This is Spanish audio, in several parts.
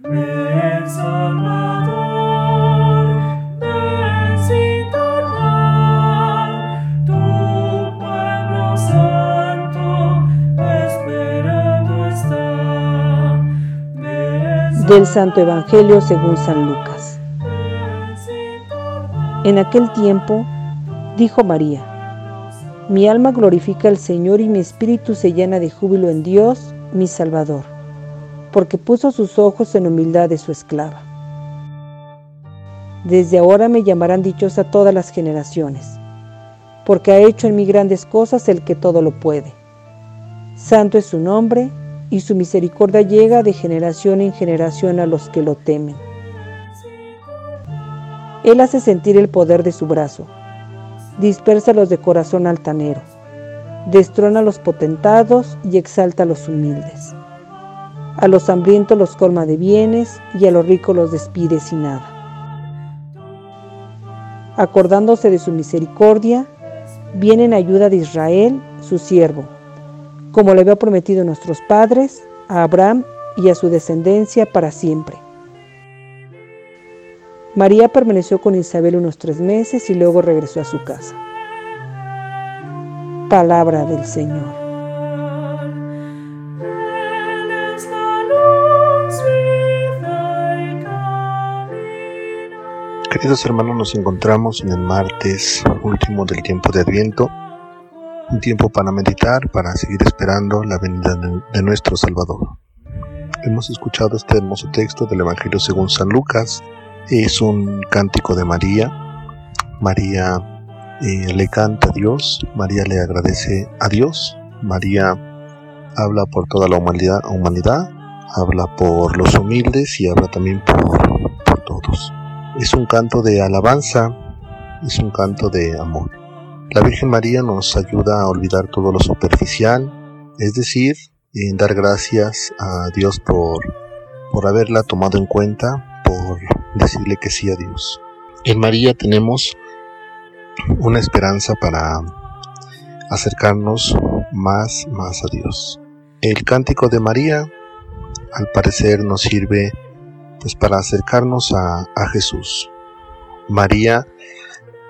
Del Santo Evangelio según San Lucas. En aquel tiempo dijo María, Mi alma glorifica al Señor y mi espíritu se llena de júbilo en Dios, mi Salvador, porque puso sus ojos en humildad de su esclava. Desde ahora me llamarán dichosa todas las generaciones, porque ha hecho en mí grandes cosas el que todo lo puede. Santo es su nombre, y su misericordia llega de generación en generación a los que lo temen. Él hace sentir el poder de su brazo, dispersa los de corazón altanero, destrona a los potentados y exalta a los humildes. A los hambrientos los colma de bienes y a los ricos los despide sin nada. Acordándose de su misericordia, viene en ayuda de Israel, su siervo, como le había prometido a nuestros padres, a Abraham y a su descendencia para siempre. María permaneció con Isabel unos tres meses y luego regresó a su casa. Palabra del Señor. Queridos hermanos, nos encontramos en el martes último del tiempo de Adviento, un tiempo para meditar, para seguir esperando la venida de, nuestro Salvador. Hemos escuchado este hermoso texto del Evangelio según San Lucas, es un cántico de María. María eh, le canta a Dios, María le agradece a Dios, María habla por toda la humanidad, humanidad habla por los humildes y habla también por. Es un canto de alabanza, es un canto de amor. La Virgen María nos ayuda a olvidar todo lo superficial, es decir, en dar gracias a Dios por, por haberla tomado en cuenta, por decirle que sí a Dios. En María tenemos una esperanza para acercarnos más, más a Dios. El cántico de María, al parecer, nos sirve pues para acercarnos a, a Jesús. María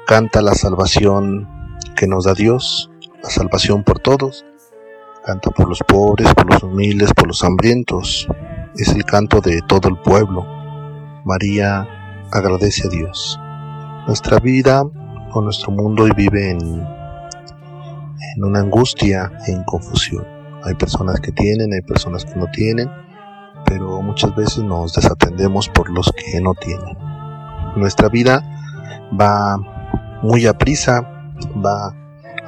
canta la salvación que nos da Dios, la salvación por todos, canta por los pobres, por los humildes, por los hambrientos, es el canto de todo el pueblo. María agradece a Dios. Nuestra vida o nuestro mundo hoy vive en, en una angustia, en confusión. Hay personas que tienen, hay personas que no tienen, pero muchas veces nos desatendemos por los que no tienen. Nuestra vida va muy a prisa, va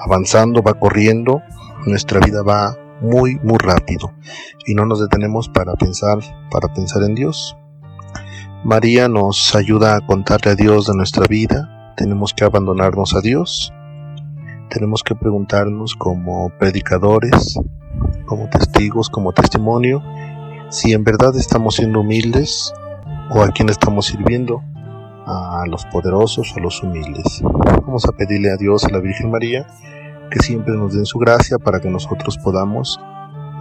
avanzando, va corriendo, nuestra vida va muy muy rápido y no nos detenemos para pensar para pensar en Dios. María nos ayuda a contarle a Dios de nuestra vida, tenemos que abandonarnos a Dios, tenemos que preguntarnos como predicadores, como testigos, como testimonio, si en verdad estamos siendo humildes o a quién estamos sirviendo, a los poderosos o a los humildes. Vamos a pedirle a Dios, a la Virgen María, que siempre nos den su gracia para que nosotros podamos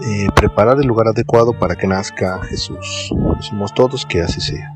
eh, preparar el lugar adecuado para que nazca Jesús. Decimos todos que así sea.